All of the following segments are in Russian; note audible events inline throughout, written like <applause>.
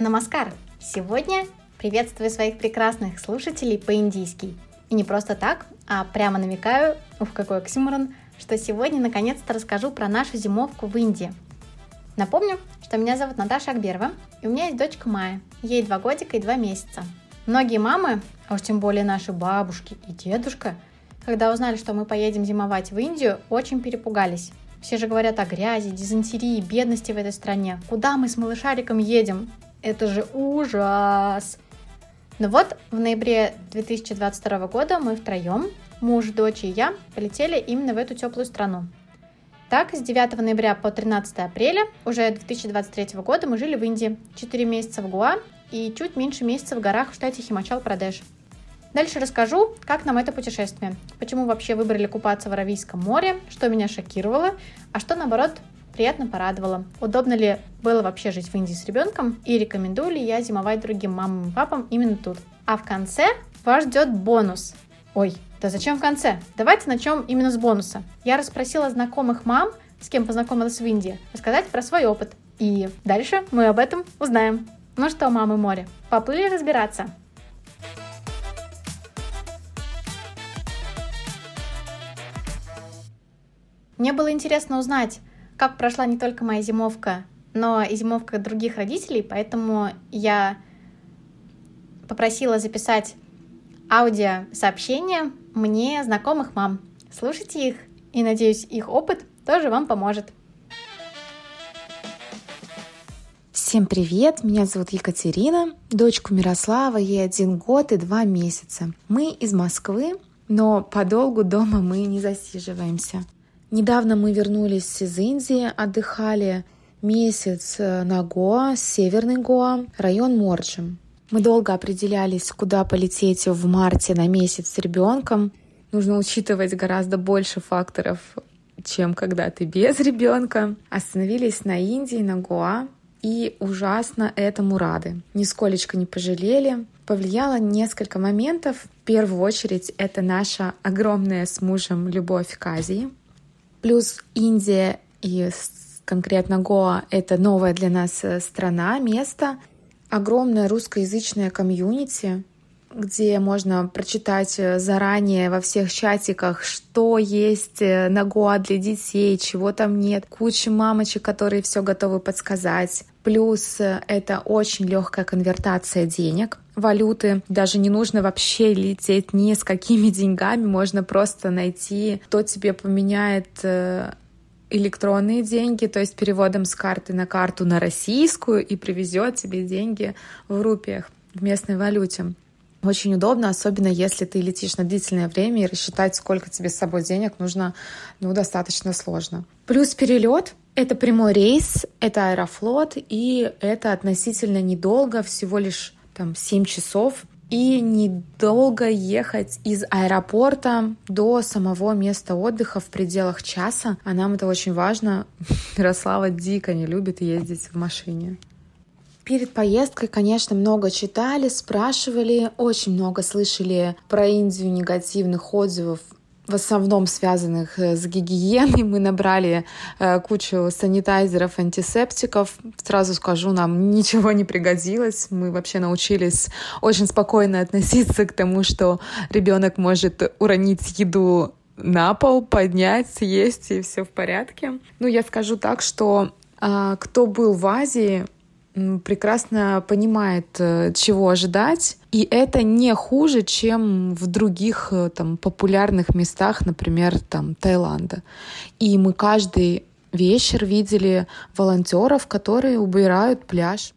Намаскар! Сегодня приветствую своих прекрасных слушателей по-индийски. И не просто так, а прямо намекаю, ух, какой оксюморон, что сегодня наконец-то расскажу про нашу зимовку в Индии. Напомню, что меня зовут Наташа Акберова, и у меня есть дочка Майя, ей два годика и два месяца. Многие мамы, а уж тем более наши бабушки и дедушка, когда узнали, что мы поедем зимовать в Индию, очень перепугались. Все же говорят о грязи, дизентерии, бедности в этой стране. Куда мы с малышариком едем? Это же ужас! Ну вот, в ноябре 2022 года мы втроем, муж, дочь и я, полетели именно в эту теплую страну. Так, с 9 ноября по 13 апреля уже 2023 года мы жили в Индии. 4 месяца в Гуа и чуть меньше месяца в горах в штате Химачал-Прадеш. Дальше расскажу, как нам это путешествие, почему вообще выбрали купаться в Аравийском море, что меня шокировало, а что наоборот приятно порадовало. Удобно ли было вообще жить в Индии с ребенком и рекомендую ли я зимовать другим мамам и папам именно тут. А в конце вас ждет бонус. Ой, да зачем в конце? Давайте начнем именно с бонуса. Я расспросила знакомых мам, с кем познакомилась в Индии, рассказать про свой опыт. И дальше мы об этом узнаем. Ну что, мамы море, поплыли разбираться. Мне было интересно узнать, как прошла не только моя зимовка, но и зимовка других родителей, поэтому я попросила записать аудиосообщения мне знакомых мам. Слушайте их, и надеюсь, их опыт тоже вам поможет. Всем привет! Меня зовут Екатерина, дочку Мирослава, ей один год и два месяца. Мы из Москвы, но подолгу дома мы не засиживаемся. Недавно мы вернулись из Индии, отдыхали месяц э, на Гоа, северный Гоа, район Морджим. Мы долго определялись, куда полететь в марте на месяц с ребенком. Нужно учитывать гораздо больше факторов, чем когда ты без ребенка. Остановились на Индии, на Гоа, и ужасно этому рады. Нисколечко не пожалели. Повлияло несколько моментов. В первую очередь это наша огромная с мужем любовь к Азии. Плюс Индия и конкретно Гоа — это новая для нас э, страна, место. Огромное русскоязычное комьюнити, где можно прочитать э, заранее во всех чатиках, что есть э, на Гоа для детей, чего там нет. Куча мамочек, которые все готовы подсказать. Плюс это очень легкая конвертация денег валюты. Даже не нужно вообще лететь ни с какими <laughs> деньгами. Можно просто найти, кто тебе поменяет э, электронные деньги, то есть переводом с карты на карту на российскую и привезет тебе деньги в рупиях, в местной валюте. Очень удобно, особенно если ты летишь на длительное время и рассчитать, сколько тебе с собой денег нужно, ну, достаточно сложно. Плюс перелет это прямой рейс, это аэрофлот, и это относительно недолго, всего лишь там 7 часов, и недолго ехать из аэропорта до самого места отдыха в пределах часа. А нам это очень важно. <laughs> Ярослава дико не любит ездить в машине. Перед поездкой, конечно, много читали, спрашивали, очень много слышали про Индию негативных отзывов в основном связанных э, с гигиеной. Мы набрали э, кучу санитайзеров, антисептиков. Сразу скажу, нам ничего не пригодилось. Мы вообще научились очень спокойно относиться к тому, что ребенок может уронить еду на пол, поднять, съесть, и все в порядке. Ну, я скажу так, что э, кто был в Азии, прекрасно понимает, э, чего ожидать. И это не хуже, чем в других э, там, популярных местах, например, там, Таиланда. И мы каждый вечер видели волонтеров, которые убирают пляж.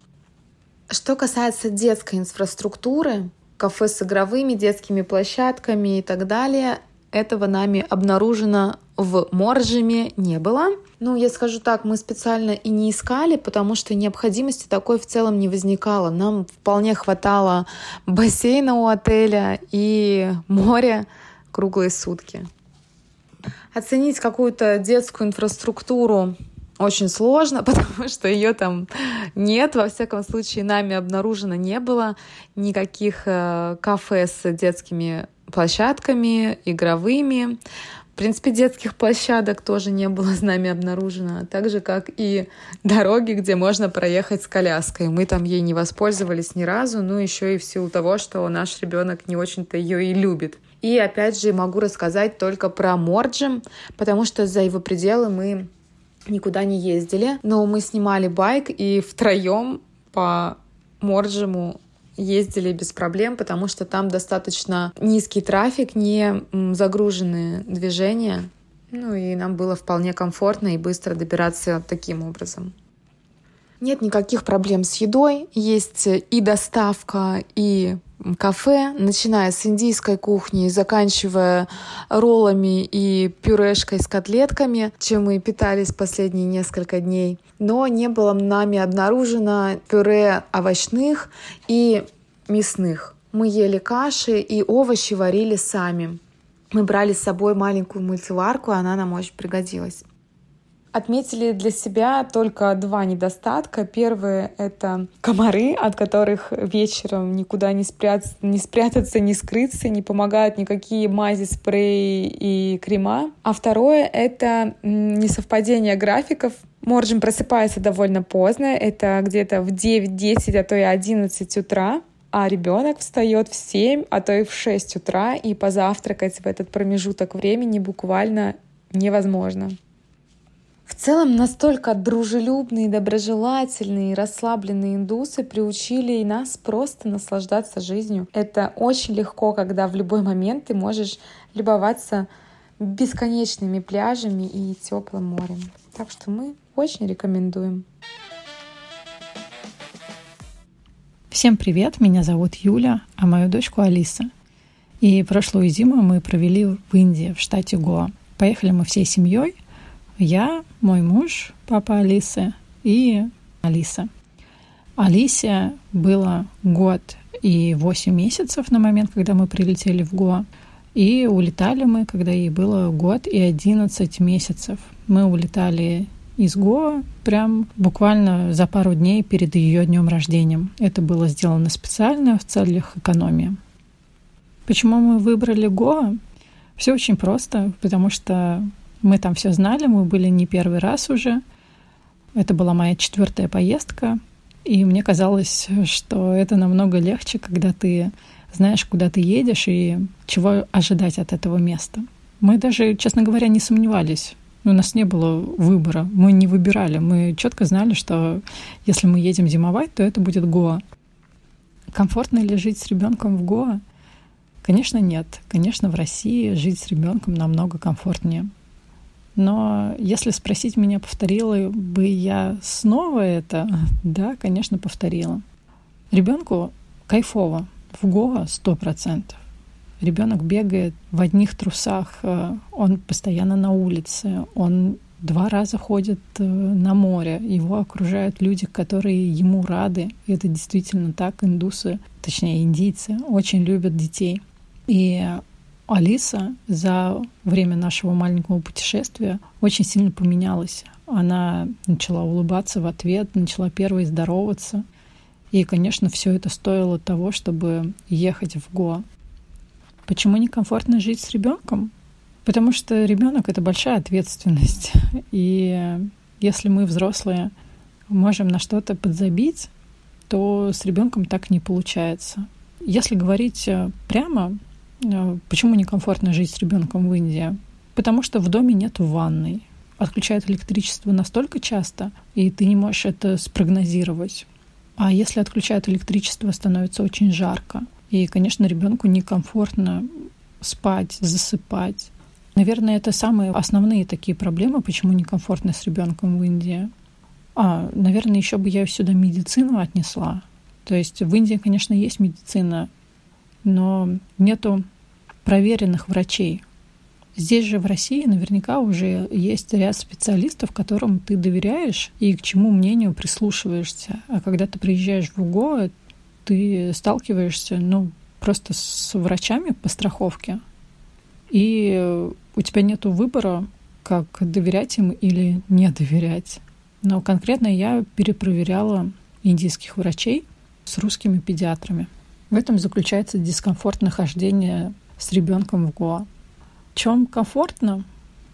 Что касается детской инфраструктуры, кафе с игровыми детскими площадками и так далее, этого нами обнаружено в Моржеме не было. Ну, я скажу так, мы специально и не искали, потому что необходимости такой в целом не возникало. Нам вполне хватало бассейна у отеля и моря круглые сутки. Оценить какую-то детскую инфраструктуру очень сложно, <laughs> потому что ее там нет. Во всяком случае, нами обнаружено не было никаких э, кафе с детскими площадками, игровыми. В принципе, детских площадок тоже не было с нами обнаружено, так же, как и дороги, где можно проехать с коляской. Мы там ей не воспользовались ни разу, ну еще и в силу того, что наш ребенок не очень-то ее и любит. И опять же могу рассказать только про Морджем, потому что за его пределы мы никуда не ездили, но мы снимали байк и втроем по Морджему ездили без проблем, потому что там достаточно низкий трафик, не загруженные движения. Ну и нам было вполне комфортно и быстро добираться таким образом. Нет никаких проблем с едой. Есть и доставка, и кафе, начиная с индийской кухни, заканчивая роллами и пюрешкой с котлетками, чем мы питались последние несколько дней. Но не было нами обнаружено пюре овощных и мясных. Мы ели каши и овощи варили сами. Мы брали с собой маленькую мультиварку, она нам очень пригодилась. Отметили для себя только два недостатка. Первый — это комары, от которых вечером никуда не спрятаться, не спрятаться, не скрыться, не помогают никакие мази, спреи и крема. А второе — это несовпадение графиков. Морджин просыпается довольно поздно, это где-то в 9-10, а то и 11 утра а ребенок встает в 7, а то и в 6 утра, и позавтракать в этот промежуток времени буквально невозможно. В целом настолько дружелюбные, доброжелательные, расслабленные индусы приучили и нас просто наслаждаться жизнью. Это очень легко, когда в любой момент ты можешь любоваться бесконечными пляжами и теплым морем. Так что мы очень рекомендуем. Всем привет, меня зовут Юля, а мою дочку Алиса. И прошлую зиму мы провели в Индии, в штате Гоа. Поехали мы всей семьей, я, мой муж, папа Алисы и Алиса. Алисе было год и восемь месяцев на момент, когда мы прилетели в Гоа. И улетали мы, когда ей было год и одиннадцать месяцев. Мы улетали из Гоа прям буквально за пару дней перед ее днем рождения. Это было сделано специально в целях экономии. Почему мы выбрали Гоа? Все очень просто, потому что мы там все знали, мы были не первый раз уже. Это была моя четвертая поездка, и мне казалось, что это намного легче, когда ты знаешь, куда ты едешь и чего ожидать от этого места. Мы даже, честно говоря, не сомневались. У нас не было выбора, мы не выбирали. Мы четко знали, что если мы едем зимовать, то это будет Гоа. Комфортно ли жить с ребенком в Гоа? Конечно, нет. Конечно, в России жить с ребенком намного комфортнее. Но если спросить меня, повторила бы я снова это, да, конечно, повторила. Ребенку кайфово, в Гоа сто процентов. Ребенок бегает в одних трусах, э, он постоянно на улице, он два раза ходит э, на море, его окружают люди, которые ему рады. И это действительно так, индусы, точнее индийцы, очень любят детей. И Алиса за время нашего маленького путешествия очень сильно поменялась. Она начала улыбаться в ответ, начала первой здороваться. И, конечно, все это стоило того, чтобы ехать в Гоа. Почему некомфортно жить с ребенком? Потому что ребенок это большая ответственность. И если мы, взрослые, можем на что-то подзабить, то с ребенком так не получается. Если говорить э, прямо, почему некомфортно жить с ребенком в Индии? Потому что в доме нет ванной. Отключают электричество настолько часто, и ты не можешь это спрогнозировать. А если отключают электричество, становится очень жарко. И, конечно, ребенку некомфортно спать, засыпать. Наверное, это самые основные такие проблемы, почему некомфортно с ребенком в Индии. А, наверное, еще бы я сюда медицину отнесла. То есть в Индии, конечно, есть медицина, но нету проверенных врачей. Здесь же в России наверняка уже есть ряд специалистов, которым ты доверяешь и к чему мнению прислушиваешься. А когда ты приезжаешь в УГО, ты сталкиваешься ну, просто с врачами по страховке, и у тебя нет выбора, как доверять им или не доверять. Но конкретно я перепроверяла индийских врачей с русскими педиатрами. В этом заключается дискомфорт нахождения с ребенком в Гоа. В чем комфортно?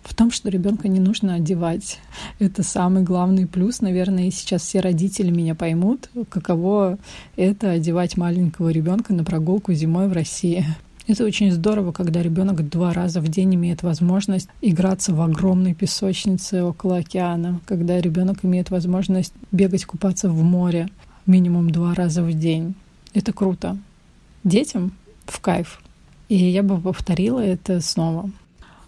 В том, что ребенка не нужно одевать. Это самый главный плюс. Наверное, и сейчас все родители меня поймут, каково это одевать маленького ребенка на прогулку зимой в России. Это очень здорово, когда ребенок два раза в день имеет возможность играться в огромной песочнице около океана, когда ребенок имеет возможность бегать, купаться в море минимум два раза в день. Это круто. Детям в кайф. И я бы повторила это снова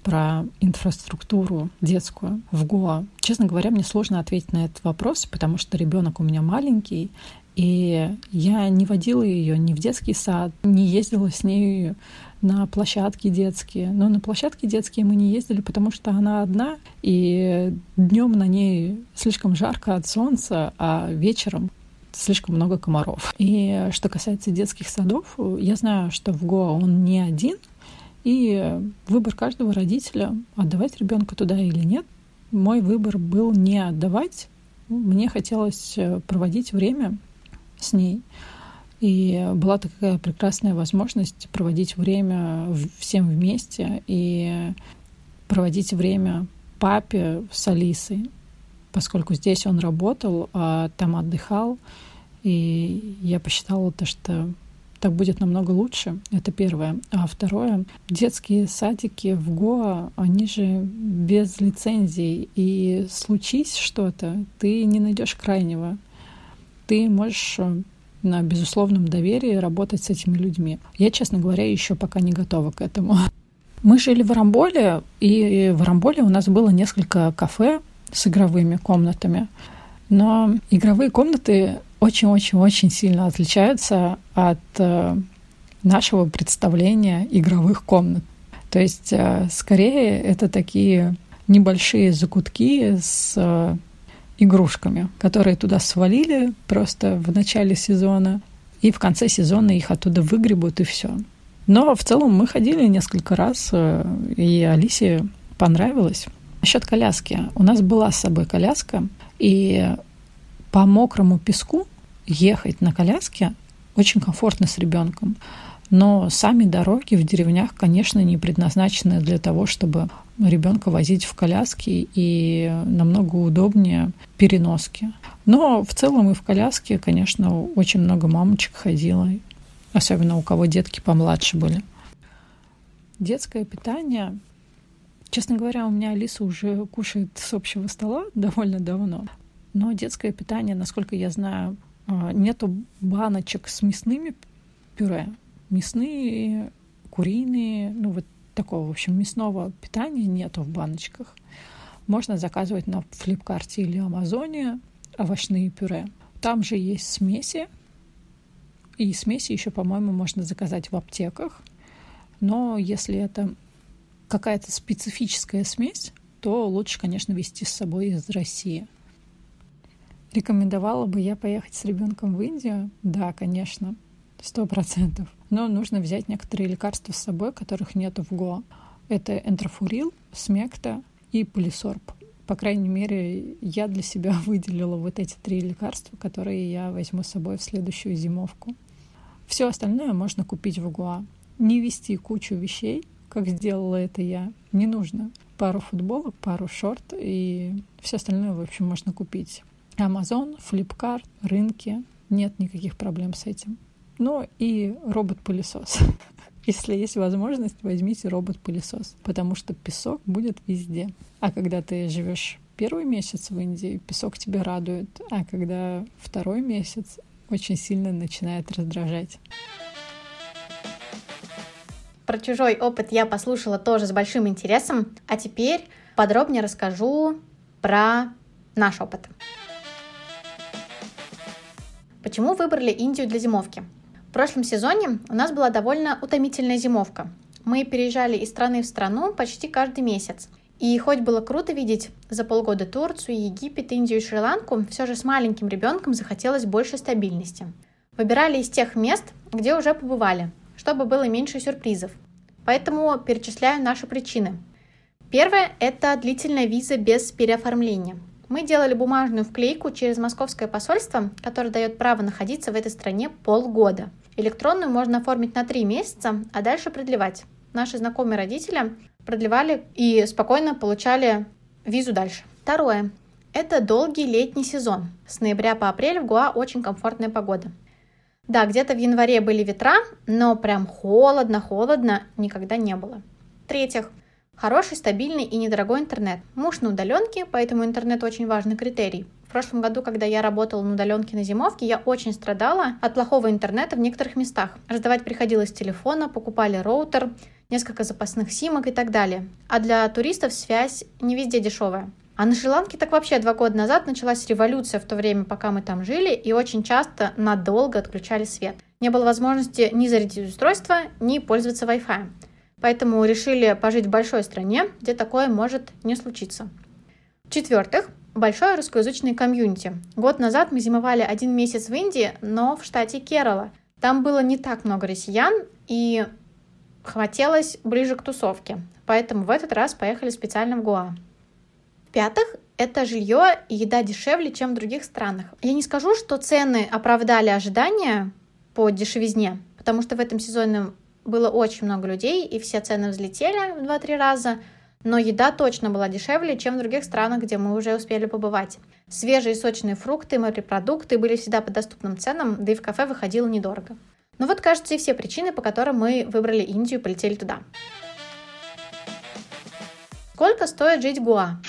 про инфраструктуру детскую в Гоа. Честно говоря, мне сложно ответить на этот вопрос, потому что ребенок у меня маленький, и я не водила ее ни в детский сад, не ездила с ней на площадки детские. Но на площадки детские мы не ездили, потому что она одна, и днем на ней слишком жарко от солнца, а вечером слишком много комаров. И что касается детских садов, я знаю, что в Гоа он не один, и выбор каждого родителя, отдавать ребенка туда или нет. Мой выбор был не отдавать. Мне хотелось проводить время с ней. И была такая прекрасная возможность проводить время всем вместе и проводить время папе с Алисой, поскольку здесь он работал, а там отдыхал. И я посчитала то, что так будет намного лучше. Это первое. А второе, детские садики в Гоа, они же без лицензий. И случись что-то, ты не найдешь крайнего. Ты можешь э, на безусловном доверии работать с этими людьми. Я, честно говоря, еще пока не готова к этому. Мы жили в Арамболе, и в Арамболе у нас было несколько кафе с игровыми комнатами. Но игровые комнаты очень-очень-очень сильно отличаются от э, нашего представления игровых комнат. То есть, э, скорее, это такие небольшие закутки с э, игрушками, которые туда свалили просто в начале сезона, и в конце сезона их оттуда выгребут, и все. Но в целом мы ходили несколько раз, и Алисе понравилось. Насчет коляски. У нас была с собой коляска, и по мокрому песку ехать на коляске очень комфортно с ребенком. Но сами дороги в деревнях, конечно, не предназначены для того, чтобы ребенка возить в коляске и намного удобнее переноски. Но в целом и в коляске, конечно, очень много мамочек ходило, особенно у кого детки помладше были. Детское питание Честно говоря, у меня Алиса уже кушает с общего стола <laughs> довольно давно. Но детское питание, насколько я знаю, а, нету баночек с мясными пюре мясные, куриные, ну вот такого, в общем, мясного питания нету в баночках. Можно заказывать на флипкарте или Амазоне овощные пюре. Там же есть смеси, и смеси еще, по-моему, можно заказать в аптеках. Но если это какая-то специфическая смесь, то лучше, конечно, вести с собой из России. Рекомендовала бы я поехать с ребенком в Индию? Да, конечно, сто процентов. Но нужно взять некоторые лекарства с собой, которых нет в ГО. Это энтрофурил, смекта и полисорб. По крайней мере, я для себя <laughs> выделила вот эти три лекарства, которые я возьму с собой в следующую зимовку. Все остальное можно купить в Гуа. Не вести кучу вещей, как сделала это я, не нужно. Пару футболок, пару шорт и все остальное, в общем, можно купить. Amazon, Flipkart, рынки. Нет никаких проблем с этим. Ну и робот-пылесос. <laughs> Если есть возможность, возьмите робот-пылесос, потому что песок будет везде. А когда ты живешь первый месяц в Индии, песок тебя радует, а когда второй месяц, очень сильно начинает раздражать. Про чужой опыт я послушала тоже с большим интересом, а теперь подробнее расскажу про наш опыт. Почему выбрали Индию для зимовки? В прошлом сезоне у нас была довольно утомительная зимовка. Мы переезжали из страны в страну почти каждый месяц. И хоть было круто видеть за полгода Турцию, Египет, Индию и Шри-Ланку, все же с маленьким ребенком захотелось больше стабильности. Выбирали из тех мест, где уже побывали, чтобы было меньше сюрпризов. Поэтому перечисляю наши причины. Первое – это длительная виза без переоформления. Мы делали бумажную вклейку через московское посольство, которое дает право находиться в этой стране полгода – Электронную можно оформить на 3 месяца, а дальше продлевать. наши знакомые родители продлевали и спокойно получали визу дальше. Второе. Это долгий летний сезон. С ноября по апрель в Гуа очень комфортная погода. Да, где-то в январе были ветра, но прям холодно-холодно никогда не было. В-третьих, хороший, стабильный и недорогой интернет. Муж на удаленке, поэтому интернет очень важный критерий. В прошлом году, когда я работала на удаленке на зимовке, я очень страдала от плохого интернета в некоторых местах. Раздавать приходилось телефона, покупали роутер, несколько запасных симок и так далее. А для туристов связь не везде дешевая. А на Шри-Ланке так вообще два года назад началась революция в то время, пока мы там жили, и очень часто надолго отключали свет. Не было возможности ни зарядить устройство, ни пользоваться Wi-Fi. Поэтому решили пожить в большой стране, где такое может не случиться. В-четвертых, большое русскоязычное комьюнити. Год назад мы зимовали один месяц в Индии, но в штате Керала. Там было не так много россиян, и хотелось ближе к тусовке. Поэтому в этот раз поехали специально в Гуа. В-пятых, это жилье и еда дешевле, чем в других странах. Я не скажу, что цены оправдали ожидания по дешевизне, потому что в этом сезоне было очень много людей, и все цены взлетели в 2-3 раза, но еда точно была дешевле, чем в других странах, где мы уже успели побывать. Свежие сочные фрукты, морепродукты были всегда по доступным ценам, да и в кафе выходило недорого. Ну вот, кажется, и все причины, по которым мы выбрали Индию и полетели туда. Сколько стоит жить в Гуа?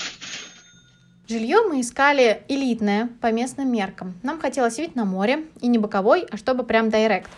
Жилье мы искали элитное по местным меркам. Нам хотелось вид на море, и не боковой, а чтобы прям директ.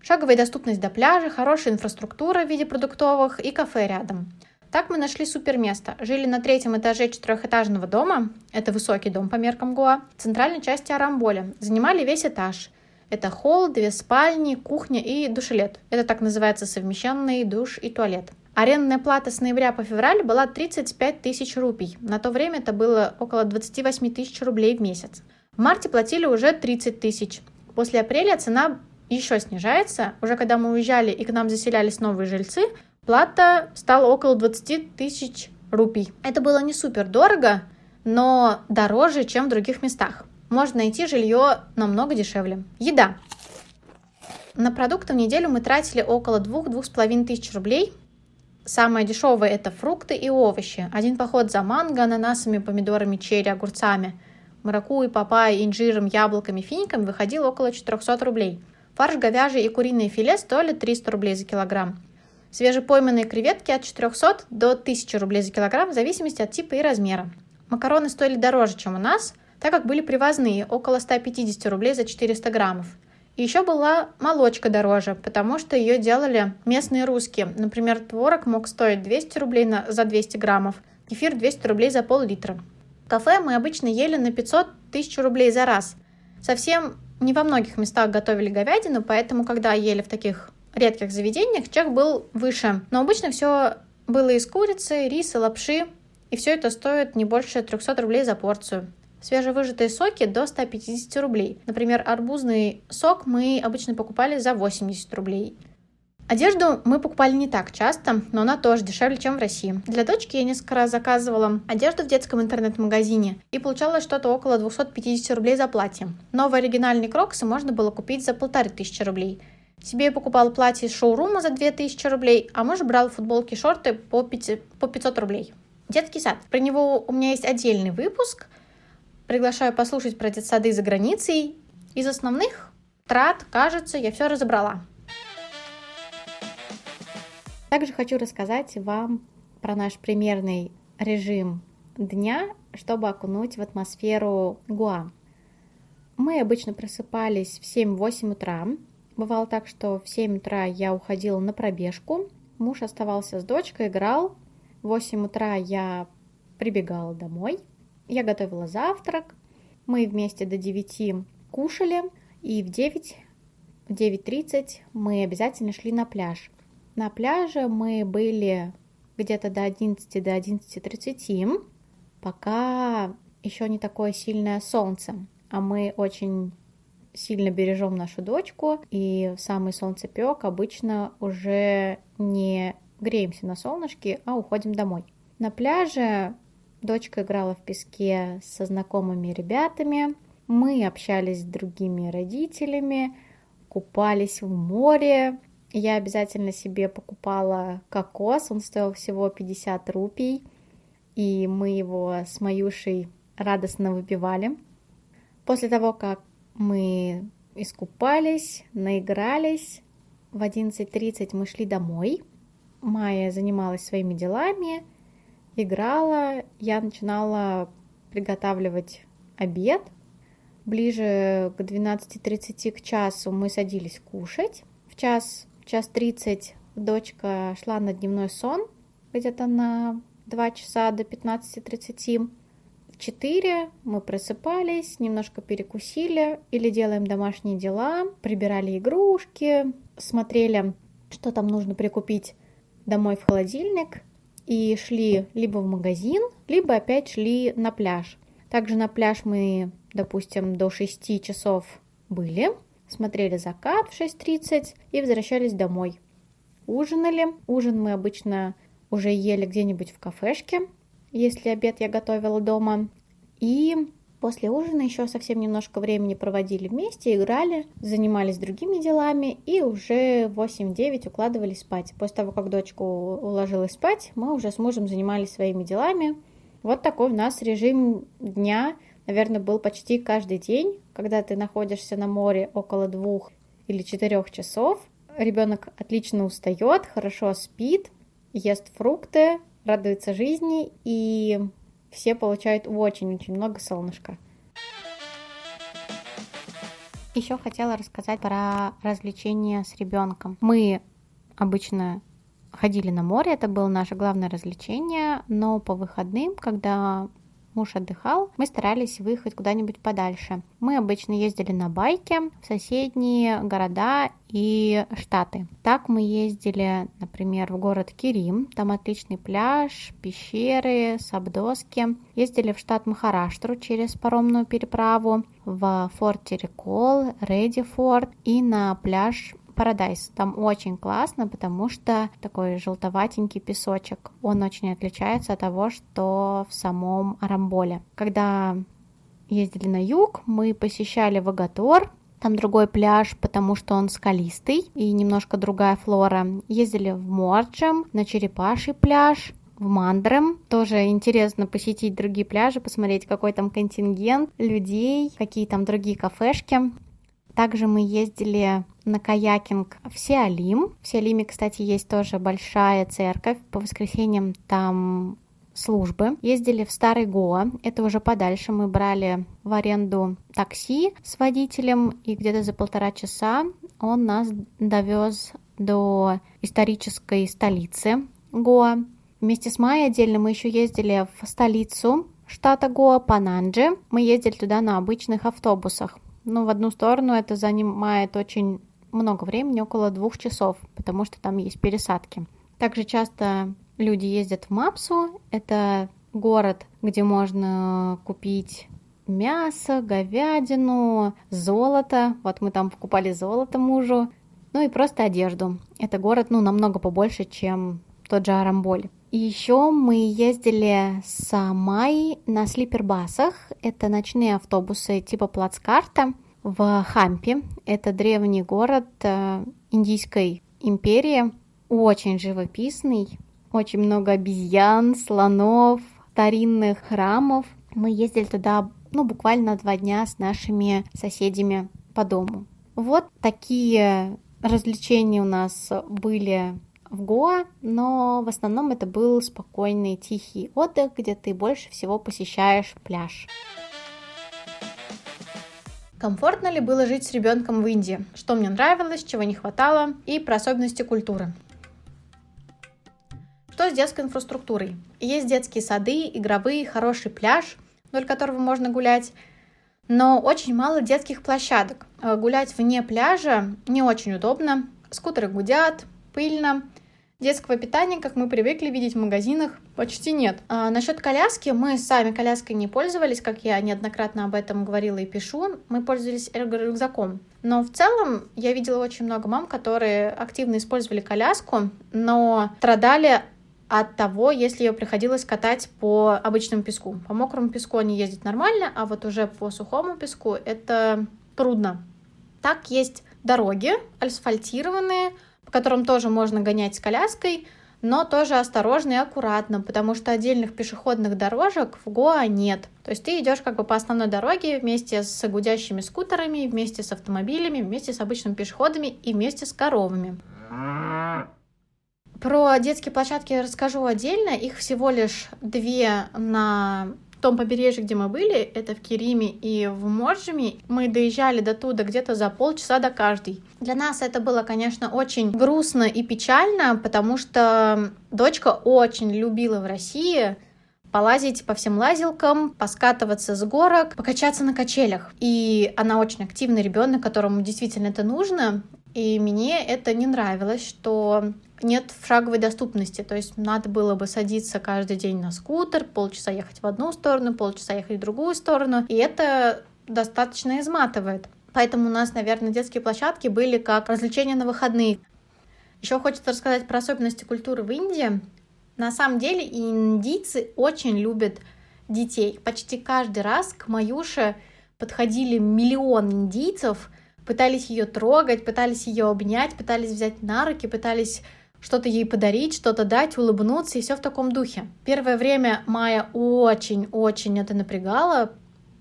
Шаговая доступность до пляжа, хорошая инфраструктура в виде продуктовых и кафе рядом. Так мы нашли супер место. Жили на третьем этаже четырехэтажного дома, это высокий дом по меркам Гоа, в центральной части Арамболя. Занимали весь этаж. Это холл, две спальни, кухня и душелет. Это так называется совмещенный душ и туалет. Арендная плата с ноября по февраль была 35 тысяч рупий. На то время это было около 28 тысяч рублей в месяц. В марте платили уже 30 тысяч. После апреля цена еще снижается. Уже когда мы уезжали и к нам заселялись новые жильцы, плата стала около 20 тысяч рупий. Это было не супер дорого, но дороже, чем в других местах. Можно найти жилье намного дешевле. Еда. На продукты в неделю мы тратили около 2-2,5 тысяч рублей – Самое дешевое это фрукты и овощи. Один поход за манго, ананасами, помидорами, черри, огурцами, маракуй, папайей, инжиром, яблоками, финиками выходил около 400 рублей. Фарш говяжий и куриное филе стоили 300 рублей за килограмм. Свежепойманные креветки от 400 до 1000 рублей за килограмм в зависимости от типа и размера. Макароны стоили дороже, чем у нас, так как были привозные, около 150 рублей за 400 граммов. Еще была молочка дороже, потому что ее делали местные русские. Например, творог мог стоить 200 рублей на, за 200 граммов, кефир 200 рублей за пол-литра. Кафе мы обычно ели на 500 тысяч рублей за раз. Совсем не во многих местах готовили говядину, поэтому, когда ели в таких редких заведениях, чек был выше. Но обычно все было из курицы, риса, лапши, и все это стоит не больше 300 рублей за порцию. Свежевыжатые соки до 150 рублей. Например, арбузный сок мы обычно покупали за 80 рублей. Одежду мы покупали не так часто, но она тоже дешевле, чем в России. Для дочки я несколько раз заказывала одежду в детском интернет-магазине и получала что-то около 250 рублей за платье. Новые оригинальные кроксы можно было купить за полторы тысячи рублей. Себе я покупала платье из шоурума за 2000 рублей, а муж брал футболки и шорты по 500 рублей. Детский сад. Про него у меня есть отдельный выпуск – Приглашаю послушать про детсады за границей. Из основных трат, кажется, я все разобрала. Также хочу рассказать вам про наш примерный режим дня, чтобы окунуть в атмосферу Гуа. Мы обычно просыпались в 7-8 утра. Бывало так, что в 7 утра я уходила на пробежку, муж оставался с дочкой, играл. В 8 утра я прибегала домой – я готовила завтрак, мы вместе до 9 кушали, и в 9, в 9.30 мы обязательно шли на пляж. На пляже мы были где-то до 11, до 11.30, пока еще не такое сильное солнце, а мы очень сильно бережем нашу дочку, и в самый солнцепек обычно уже не греемся на солнышке, а уходим домой. На пляже Дочка играла в песке со знакомыми ребятами. Мы общались с другими родителями, купались в море. я обязательно себе покупала кокос, он стоил всего 50 рупий, и мы его с Маюшей радостно выпивали. После того, как мы искупались, наигрались, в 11.30 мы шли домой. Майя занималась своими делами, играла, я начинала приготавливать обед. Ближе к 12.30 к часу мы садились кушать. В час час тридцать дочка шла на дневной сон, где-то на два часа до 15.30. В 4 мы просыпались, немножко перекусили или делаем домашние дела, прибирали игрушки, смотрели, что там нужно прикупить домой в холодильник, и шли либо в магазин, либо опять шли на пляж. Также на пляж мы, допустим, до 6 часов были, смотрели закат в 6.30 и возвращались домой. Ужинали. Ужин мы обычно уже ели где-нибудь в кафешке, если обед я готовила дома. И после ужина еще совсем немножко времени проводили вместе, играли, занимались другими делами и уже в 8-9 укладывались спать. После того, как дочку уложилась спать, мы уже с мужем занимались своими делами. Вот такой у нас режим дня наверное, был почти каждый день, когда ты находишься на море около двух или четырех часов. Ребенок отлично устает, хорошо спит, ест фрукты, радуется жизни, и все получают очень-очень много солнышка. Еще хотела рассказать про развлечения с ребенком. Мы обычно ходили на море, это было наше главное развлечение, но по выходным, когда муж отдыхал, мы старались выехать куда-нибудь подальше. Мы обычно ездили на байке в соседние города и штаты. Так мы ездили, например, в город Кирим, там отличный пляж, пещеры, сабдоски. Ездили в штат Махараштру через паромную переправу, в форт Терекол, форт и на пляж Парадайс. Там очень классно, потому что такой желтоватенький песочек. Он очень отличается от того, что в самом Арамболе. Когда ездили на юг, мы посещали Вагатор, там другой пляж, потому что он скалистый и немножко другая флора. Ездили в Морджем, на Черепаший пляж, в Мандрем. Тоже интересно посетить другие пляжи, посмотреть, какой там контингент людей, какие там другие кафешки. Также мы ездили на каякинг в Сиалим. В Сиалиме, кстати, есть тоже большая церковь. По воскресеньям там службы. Ездили в Старый Гоа, это уже подальше. Мы брали в аренду такси с водителем, и где-то за полтора часа он нас довез до исторической столицы Гоа. Вместе с Майей отдельно мы еще ездили в столицу штата Гоа, Пананджи. Мы ездили туда на обычных автобусах. Но в одну сторону это занимает очень много времени, около двух часов, потому что там есть пересадки. Также часто люди ездят в Мапсу, это город, где можно купить мясо, говядину, золото. Вот мы там покупали золото мужу. Ну и просто одежду. Это город, ну, намного побольше, чем тот же Арамболь. И еще мы ездили с Майей на слипербасах. Это ночные автобусы типа плацкарта в Хампе. Это древний город э, Индийской империи, очень живописный, очень много обезьян, слонов, старинных храмов. Мы ездили туда, ну, буквально два дня с нашими соседями по дому. Вот такие развлечения у нас были в Гоа, но в основном это был спокойный, тихий отдых, где ты больше всего посещаешь пляж. Комфортно ли было жить с ребенком в Индии? Что мне нравилось, чего не хватало и про особенности культуры. Что с детской инфраструктурой? Есть детские сады, игровые, хороший пляж, вдоль которого можно гулять, но очень мало детских площадок. Гулять вне пляжа не очень удобно. Скутеры гудят, пыльно, Детского питания, как мы привыкли видеть в магазинах, почти нет. А насчет коляски, мы сами коляской не пользовались, как я неоднократно об этом говорила и пишу, мы пользовались рюкзаком. Но в целом я видела очень много мам, которые активно использовали коляску, но страдали от того, если ее приходилось катать по обычному песку. По мокрому песку они ездят нормально, а вот уже по сухому песку это трудно. Так есть дороги асфальтированные, котором тоже можно гонять с коляской, но тоже осторожно и аккуратно, потому что отдельных пешеходных дорожек в Гоа нет. То есть ты идешь как бы по основной дороге вместе с гудящими скутерами, вместе с автомобилями, вместе с обычными пешеходами и вместе с коровами. Про детские площадки расскажу отдельно. Их всего лишь две на том побережье, где мы были, это в Кериме и в Моржеме, мы доезжали до туда где-то за полчаса до каждой. Для нас это было, конечно, очень грустно и печально, потому что дочка очень любила в России полазить по всем лазилкам, поскатываться с горок, покачаться на качелях. И она очень активный ребенок, которому действительно это нужно. И мне это не нравилось, что нет шаговой доступности. То есть надо было бы садиться каждый день на скутер, полчаса ехать в одну сторону, полчаса ехать в другую сторону. И это достаточно изматывает. Поэтому у нас, наверное, детские площадки были как развлечения на выходные. Еще хочется рассказать про особенности культуры в Индии. На самом деле индийцы очень любят детей. Почти каждый раз к Маюше подходили миллион индийцев – пытались ее трогать, пытались ее обнять, пытались взять на руки, пытались что-то ей подарить, что-то дать, улыбнуться, и все в таком духе. Первое время Майя очень-очень это напрягала,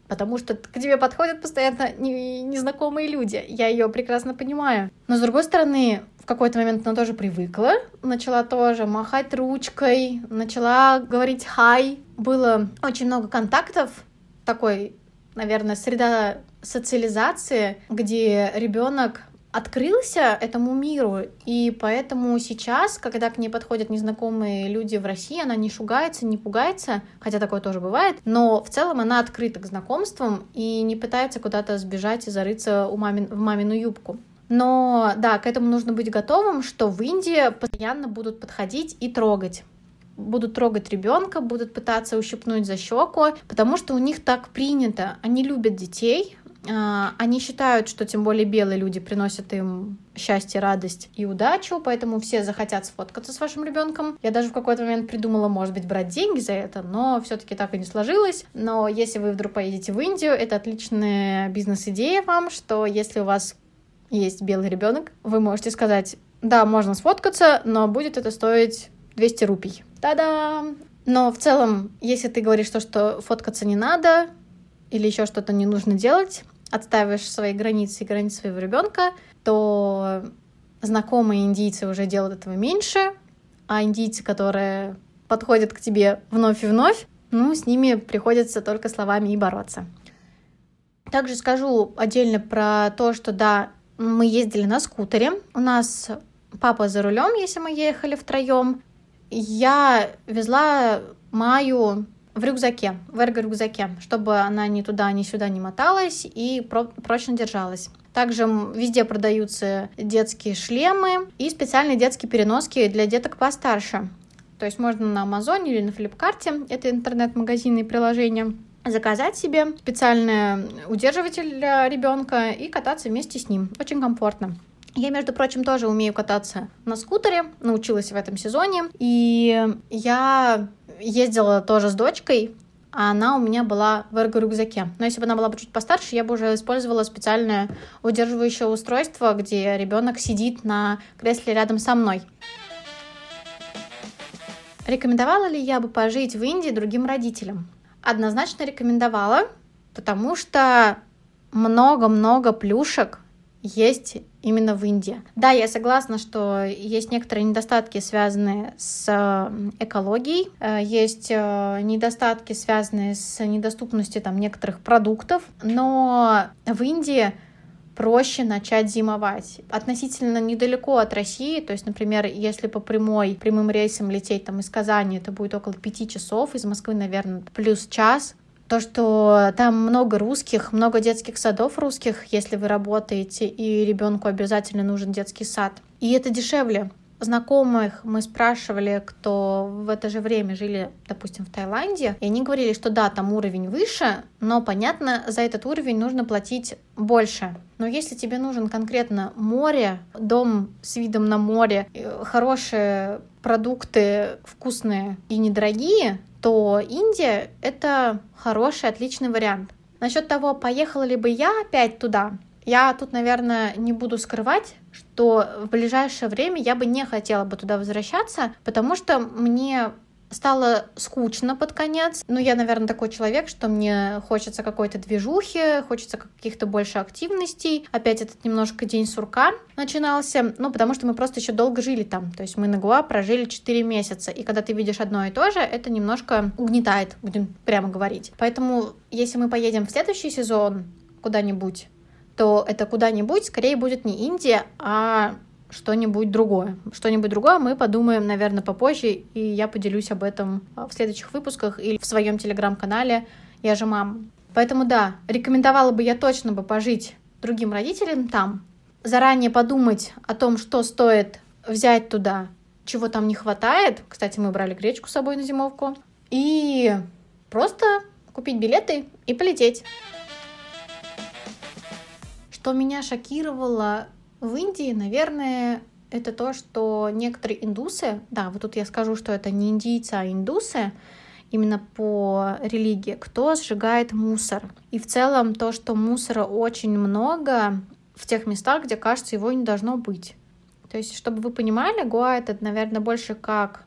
потому что к тебе подходят постоянно незнакомые люди. Я ее прекрасно понимаю. Но с другой стороны, в какой-то момент она тоже привыкла, начала тоже махать ручкой, начала говорить «хай». Было очень много контактов, такой, наверное, среда социализации, где ребенок открылся этому миру, и поэтому сейчас, когда к ней подходят незнакомые люди в России, она не шугается, не пугается, хотя такое тоже бывает, но в целом она открыта к знакомствам и не пытается куда-то сбежать и зарыться у мамин, в мамину юбку. Но да, к этому нужно быть готовым, что в Индии постоянно будут подходить и трогать будут трогать ребенка, будут пытаться ущипнуть за щеку, потому что у них так принято. Они любят детей, а, они считают, что тем более белые люди приносят им счастье, радость и удачу, поэтому все захотят сфоткаться с вашим ребенком. Я даже в какой-то момент придумала, может быть, брать деньги за это, но все-таки так и не сложилось. Но если вы вдруг поедете в Индию, это отличная бизнес-идея вам, что если у вас есть белый ребенок, вы можете сказать, да, можно сфоткаться, но будет это стоить 200 рупий. Та-да! Но в целом, если ты говоришь то, что фоткаться не надо, или еще что-то не нужно делать, отстаиваешь свои границы и границы своего ребенка, то знакомые индийцы уже делают этого меньше, а индийцы, которые подходят к тебе вновь и вновь, ну, с ними приходится только словами и бороться. Также скажу отдельно про то, что да, мы ездили на скутере. У нас папа за рулем, если мы ехали втроем. Я везла Маю в рюкзаке, в эрго-рюкзаке, чтобы она ни туда, ни сюда не моталась и про- прочно держалась. Также везде продаются детские шлемы и специальные детские переноски для деток постарше. То есть можно на Амазоне или на Флипкарте, это интернет-магазины и приложения, заказать себе специальный удерживатель для ребенка и кататься вместе с ним. Очень комфортно. Я, между прочим, тоже умею кататься на скутере, научилась в этом сезоне, и я ездила тоже с дочкой, а она у меня была в эрго-рюкзаке. Но если бы она была бы чуть постарше, я бы уже использовала специальное удерживающее устройство, где ребенок сидит на кресле рядом со мной. Рекомендовала ли я бы пожить в Индии другим родителям? Однозначно рекомендовала, потому что много-много плюшек есть именно в Индии. Да, я согласна, что есть некоторые недостатки, связанные с экологией, э, есть э, недостатки, связанные с недоступностью там некоторых продуктов, но в Индии проще начать зимовать. Относительно недалеко от России, то есть, например, если по прямой, прямым рейсам лететь там из Казани, это будет около пяти часов, из Москвы, наверное, плюс час, то, что там много русских, много детских садов русских, если вы работаете, и ребенку обязательно нужен детский сад. И это дешевле. Знакомых мы спрашивали, кто в это же время жили, допустим, в Таиланде, и они говорили, что да, там уровень выше, но, понятно, за этот уровень нужно платить больше. Но если тебе нужен конкретно море, дом с видом на море, э, хорошие продукты вкусные и недорогие, то Индия — это хороший, отличный вариант. Насчет того, поехала ли бы я опять туда, Я тут, наверное, не буду скрывать, что в ближайшее время я бы не хотела бы туда возвращаться, потому что мне стало скучно под конец. Ну, я, наверное, такой человек, что мне хочется какой-то движухи, хочется каких-то больше активностей. Опять этот немножко день сурка начинался, ну, потому что мы просто еще долго жили там. То есть мы на Гуа прожили 4 месяца. И когда ты видишь одно и то же, это немножко угнетает, будем прямо говорить. Поэтому, если мы поедем в следующий сезон куда-нибудь, то это куда-нибудь скорее будет не Индия, а что-нибудь другое. Что-нибудь другое мы подумаем, наверное, попозже, и я поделюсь об этом а, в следующих выпусках или в своем телеграм-канале «Я же мама». Поэтому да, рекомендовала бы я точно бы пожить другим родителям там, заранее подумать о том, что стоит взять туда, чего там не хватает. Кстати, мы брали гречку с собой на зимовку. И просто купить билеты и полететь. Что меня шокировало в Индии, наверное, это то, что некоторые индусы, да, вот тут я скажу, что это не индийцы, а индусы, именно по религии, кто сжигает мусор. И в целом то, что мусора очень много в тех местах, где, кажется, его не должно быть. То есть, чтобы вы понимали, Гоа это, наверное, больше как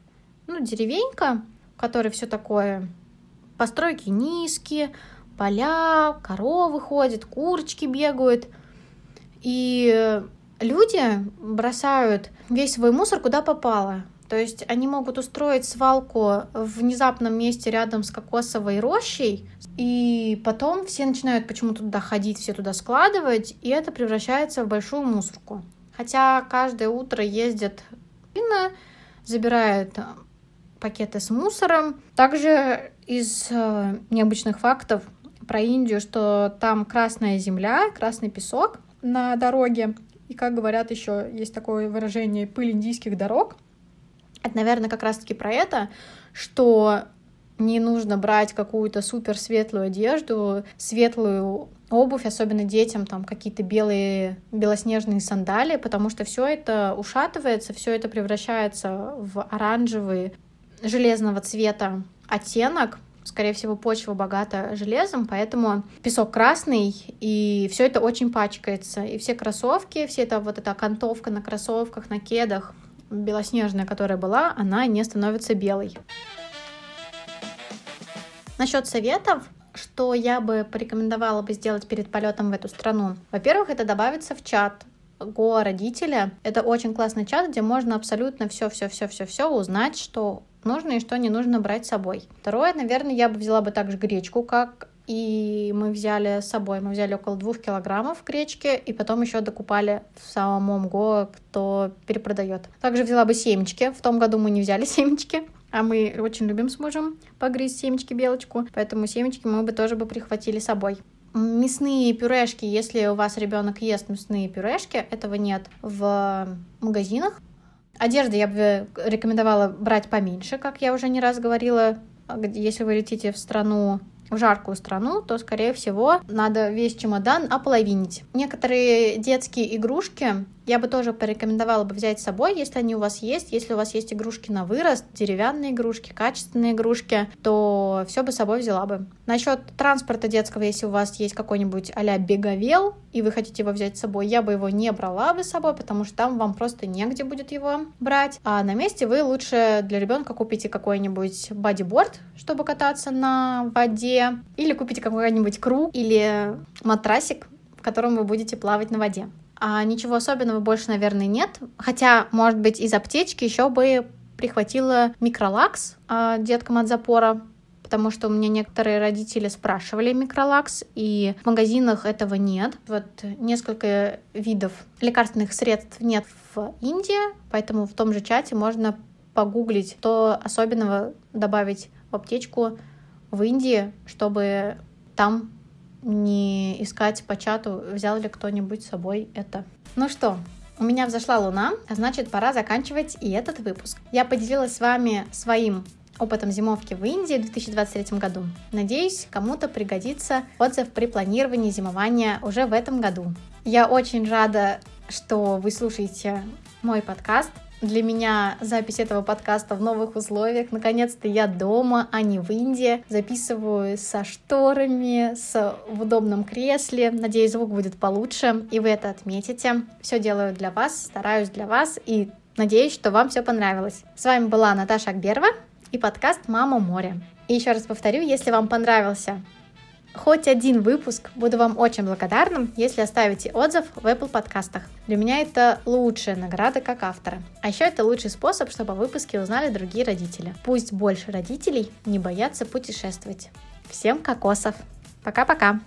ну, деревенька, в которой все такое постройки низкие, поля, коровы ходят, курочки бегают. И люди бросают весь свой мусор куда попало. То есть они могут устроить свалку в внезапном месте рядом с кокосовой рощей, и потом все начинают почему-то туда ходить, все туда складывать, и это превращается в большую мусорку. Хотя каждое утро ездят забирают пакеты с мусором. Также из э, необычных фактов про Индию, что там красная земля, красный песок на дороге, и как говорят еще, есть такое выражение «пыль индийских дорог». Это, наверное, как раз-таки про это, что не нужно брать какую-то супер светлую одежду, светлую обувь, особенно детям, там какие-то белые, белоснежные сандали, потому что все это ушатывается, все это превращается в оранжевый железного цвета оттенок, скорее всего, почва богата железом, поэтому песок красный, и все это очень пачкается. И все кроссовки, все это вот эта окантовка на кроссовках, на кедах, белоснежная, которая была, она не становится белой. Насчет советов, что я бы порекомендовала бы сделать перед полетом в эту страну? Во-первых, это добавиться в чат Го родителя. Это очень классный чат, где можно абсолютно все-все-все-все-все узнать, что нужно и что не нужно брать с собой. Второе, наверное, я бы взяла бы также гречку, как и мы взяли с собой, мы взяли около двух килограммов гречки, и потом еще докупали в самом Го, кто перепродает. Также взяла бы семечки. В том году мы не взяли <laughs> семечки, а мы очень любим с мужем погрызть семечки белочку, поэтому семечки мы бы тоже бы прихватили с собой. Мясные пюрешки, если у вас ребенок ест мясные пюрешки, этого нет в магазинах. Одежды я бы рекомендовала брать поменьше, как я уже не раз говорила. Если вы летите в страну в жаркую страну, то, скорее всего, надо весь чемодан ополовинить. Некоторые детские игрушки я бы тоже порекомендовала бы взять с собой, если они у вас есть. Если у вас есть игрушки на вырост, деревянные игрушки, качественные игрушки, то все бы с собой взяла бы. Насчет транспорта детского, если у вас есть какой-нибудь а-ля беговел, и вы хотите его взять с собой, я бы его не брала бы с собой, потому что там вам просто негде будет его брать. А на месте вы лучше для ребенка купите какой-нибудь бодиборд, чтобы кататься на воде, или купите какой-нибудь круг или матрасик, в котором вы будете плавать на воде. А ничего особенного больше, наверное, нет. Хотя, может быть, из аптечки еще бы прихватила микролакс а, деткам от запора, потому что у меня некоторые родители спрашивали микролакс, и в магазинах этого нет. Вот несколько видов лекарственных средств нет в Индии, поэтому в том же чате можно погуглить, что особенного добавить в аптечку в Индии, чтобы там не искать по чату, взял ли кто-нибудь с собой это. Ну что, у меня взошла луна, а значит пора заканчивать и этот выпуск. Я поделилась с вами своим опытом зимовки в Индии в 2023 году. Надеюсь, кому-то пригодится отзыв при планировании зимования уже в этом году. Я очень рада, что вы слушаете мой подкаст. Для меня запись этого подкаста в новых условиях. Наконец-то я дома, а не в Индии. Записываю со шторами, с в удобном кресле. Надеюсь, звук будет получше, и вы это отметите. Все делаю для вас, стараюсь для вас, и надеюсь, что вам все понравилось. С вами была Наташа Акберова и подкаст «Мама море». И еще раз повторю, если вам понравился хоть один выпуск, буду вам очень благодарным, если оставите отзыв в Apple подкастах. Для меня это лучшая награда как автора. А еще это лучший способ, чтобы о выпуске узнали другие родители. Пусть больше родителей не боятся путешествовать. Всем кокосов! Пока-пока!